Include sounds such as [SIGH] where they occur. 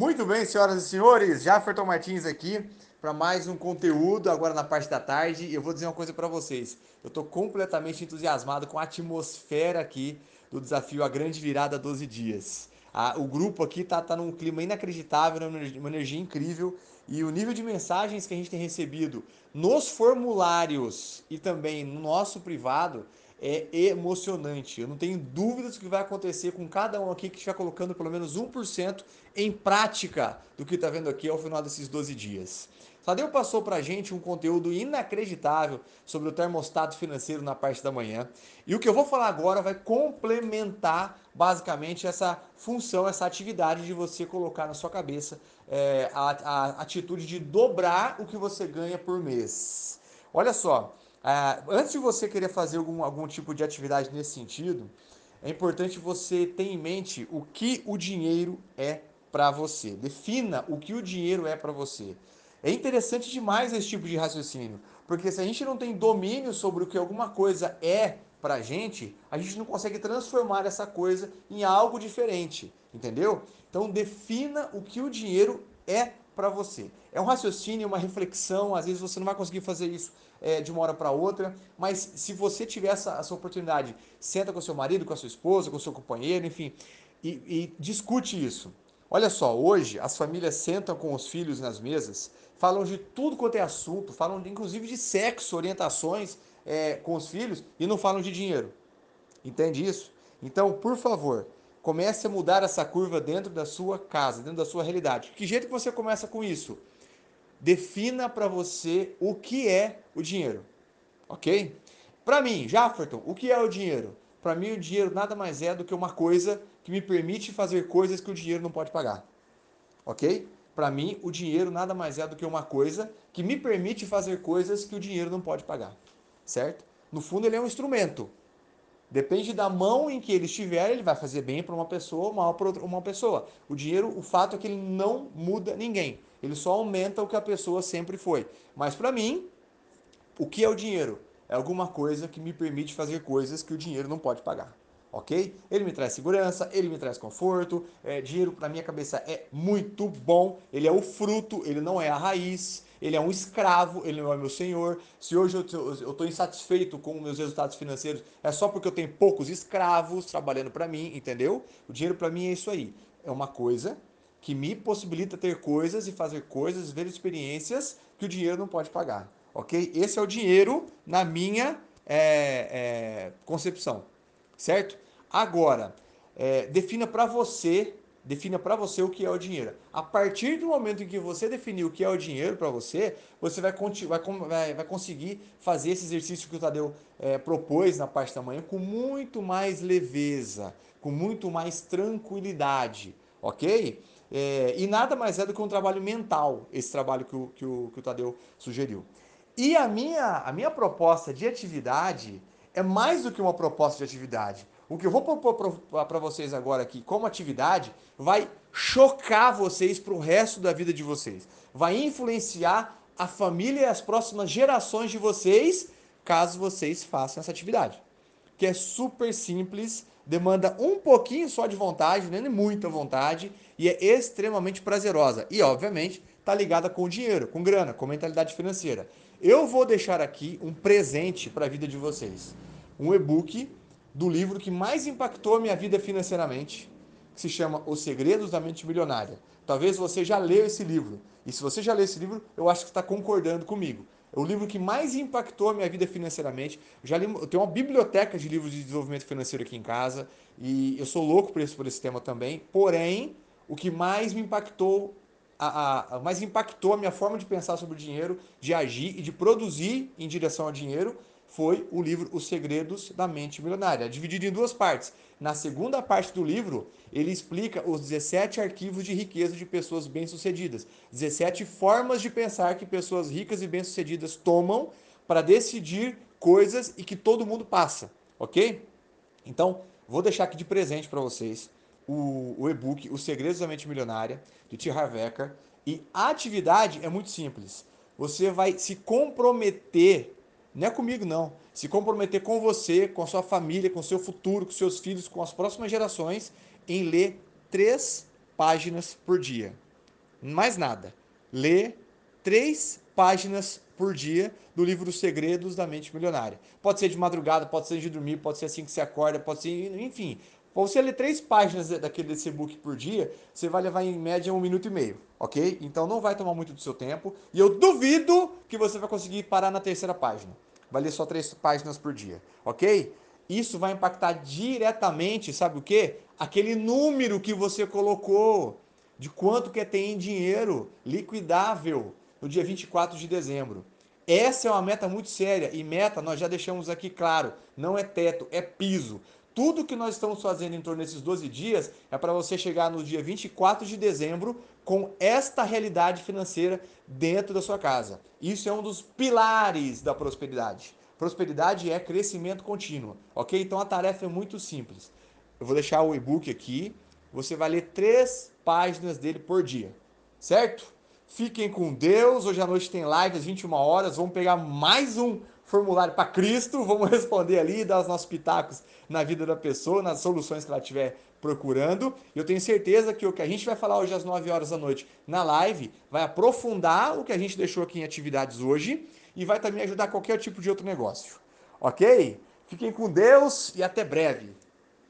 Muito bem, senhoras e senhores, Jafferton Martins aqui para mais um conteúdo agora na parte da tarde. Eu vou dizer uma coisa para vocês. Eu estou completamente entusiasmado com a atmosfera aqui do desafio A Grande Virada 12 Dias. Ah, o grupo aqui tá, tá num clima inacreditável, uma energia incrível e o nível de mensagens que a gente tem recebido nos formulários e também no nosso privado é emocionante. Eu não tenho dúvidas do que vai acontecer com cada um aqui que estiver colocando pelo menos 1% em prática do que está vendo aqui ao final desses 12 dias. Tadeu passou para a gente um conteúdo inacreditável sobre o termostato financeiro na parte da manhã. E o que eu vou falar agora vai complementar basicamente essa função, essa atividade de você colocar na sua cabeça é, a, a atitude de dobrar o que você ganha por mês. Olha só, ah, antes de você querer fazer algum, algum tipo de atividade nesse sentido, é importante você ter em mente o que o dinheiro é para você. Defina o que o dinheiro é para você. É interessante demais esse tipo de raciocínio, porque se a gente não tem domínio sobre o que alguma coisa é para a gente, a gente não consegue transformar essa coisa em algo diferente, entendeu? Então defina o que o dinheiro é para você. É um raciocínio, uma reflexão, às vezes você não vai conseguir fazer isso é, de uma hora para outra, mas se você tiver essa, essa oportunidade, senta com seu marido, com a sua esposa, com seu companheiro, enfim, e, e discute isso. Olha só, hoje as famílias sentam com os filhos nas mesas, falam de tudo quanto é assunto, falam inclusive de sexo, orientações é, com os filhos e não falam de dinheiro. Entende isso? Então, por favor, comece a mudar essa curva dentro da sua casa, dentro da sua realidade. Que jeito que você começa com isso? defina para você o que é o dinheiro, ok? Para mim, Jafferton, o que é o dinheiro? Para mim, o dinheiro nada mais é do que uma coisa que me permite fazer coisas que o dinheiro não pode pagar, ok? Para mim, o dinheiro nada mais é do que uma coisa que me permite fazer coisas que o dinheiro não pode pagar, certo? No fundo, ele é um instrumento. Depende da mão em que ele estiver, ele vai fazer bem para uma pessoa ou mal para uma pessoa. O dinheiro, o fato é que ele não muda ninguém. Ele só aumenta o que a pessoa sempre foi. Mas para mim, o que é o dinheiro? É alguma coisa que me permite fazer coisas que o dinheiro não pode pagar. Ok? Ele me traz segurança, ele me traz conforto. É, dinheiro, na minha cabeça, é muito bom. Ele é o fruto, ele não é a raiz. Ele é um escravo, ele não é meu senhor. Se hoje eu estou insatisfeito com meus resultados financeiros, é só porque eu tenho poucos escravos trabalhando para mim, entendeu? O dinheiro para mim é isso aí. É uma coisa que me possibilita ter coisas e fazer coisas, ver experiências que o dinheiro não pode pagar, ok? Esse é o dinheiro na minha é, é, concepção, certo? Agora, é, defina para você, defina para você o que é o dinheiro. A partir do momento em que você definir o que é o dinheiro para você, você vai, vai, vai, conseguir fazer esse exercício que o Tadeu é, propôs na parte da manhã com muito mais leveza, com muito mais tranquilidade, ok? É, e nada mais é do que um trabalho mental, esse trabalho que o, que o, que o Tadeu sugeriu. E a minha, a minha proposta de atividade é mais do que uma proposta de atividade. O que eu vou propor para vocês agora aqui como atividade vai chocar vocês para o resto da vida de vocês. Vai influenciar a família e as próximas gerações de vocês, caso vocês façam essa atividade. Que é super simples, demanda um pouquinho só de vontade, nem muita vontade, e é extremamente prazerosa. E, obviamente, está ligada com dinheiro, com grana, com mentalidade financeira. Eu vou deixar aqui um presente para a vida de vocês. Um e-book do livro que mais impactou a minha vida financeiramente, que se chama Os Segredos da Mente Milionária. Talvez você já leu esse livro. E se você já leu esse livro, eu acho que está concordando comigo. É o livro que mais impactou a minha vida financeiramente. Eu já li, eu tenho uma biblioteca de livros de desenvolvimento financeiro aqui em casa e eu sou louco por esse, por esse tema também. Porém, o que mais me impactou, a, a, a, mais impactou a minha forma de pensar sobre o dinheiro, de agir e de produzir em direção ao dinheiro foi o livro Os Segredos da Mente Milionária, dividido em duas partes. Na segunda parte do livro, ele explica os 17 arquivos de riqueza de pessoas bem-sucedidas, 17 formas de pensar que pessoas ricas e bem-sucedidas tomam para decidir coisas e que todo mundo passa, ok? Então, vou deixar aqui de presente para vocês o, o e-book Os Segredos da Mente Milionária, de T. Harv Eker, e a atividade é muito simples. Você vai se comprometer não é comigo, não. Se comprometer com você, com a sua família, com o seu futuro, com seus filhos, com as próximas gerações, em ler três páginas por dia. mais nada. Lê três páginas por dia do livro Os Segredos da Mente Milionária. Pode ser de madrugada, pode ser de dormir, pode ser assim que você acorda, pode ser, enfim. Você ler três páginas daquele desse e-book por dia, você vai levar em média um minuto e meio, ok? Então não vai tomar muito do seu tempo e eu duvido que você vai conseguir parar na terceira página. Vai ler só três páginas por dia, ok? Isso vai impactar diretamente, sabe o que? Aquele número que você colocou de quanto que tem em dinheiro liquidável no dia 24 de dezembro. Essa é uma meta muito séria e meta nós já deixamos aqui claro, não é teto, é piso. Tudo que nós estamos fazendo em torno desses 12 dias é para você chegar no dia 24 de dezembro com esta realidade financeira dentro da sua casa. Isso é um dos pilares da prosperidade. Prosperidade é crescimento contínuo, ok? Então a tarefa é muito simples. Eu vou deixar o e-book aqui. Você vai ler três páginas dele por dia, certo? Fiquem com Deus. Hoje à noite tem live às 21 horas. Vamos pegar mais um formulário para Cristo. [LAUGHS] Vamos responder ali, dar os nossos pitacos na vida da pessoa, nas soluções que ela estiver procurando. Eu tenho certeza que o que a gente vai falar hoje às 9 horas da noite na live vai aprofundar o que a gente deixou aqui em atividades hoje e vai também ajudar qualquer tipo de outro negócio. Ok? Fiquem com Deus e até breve.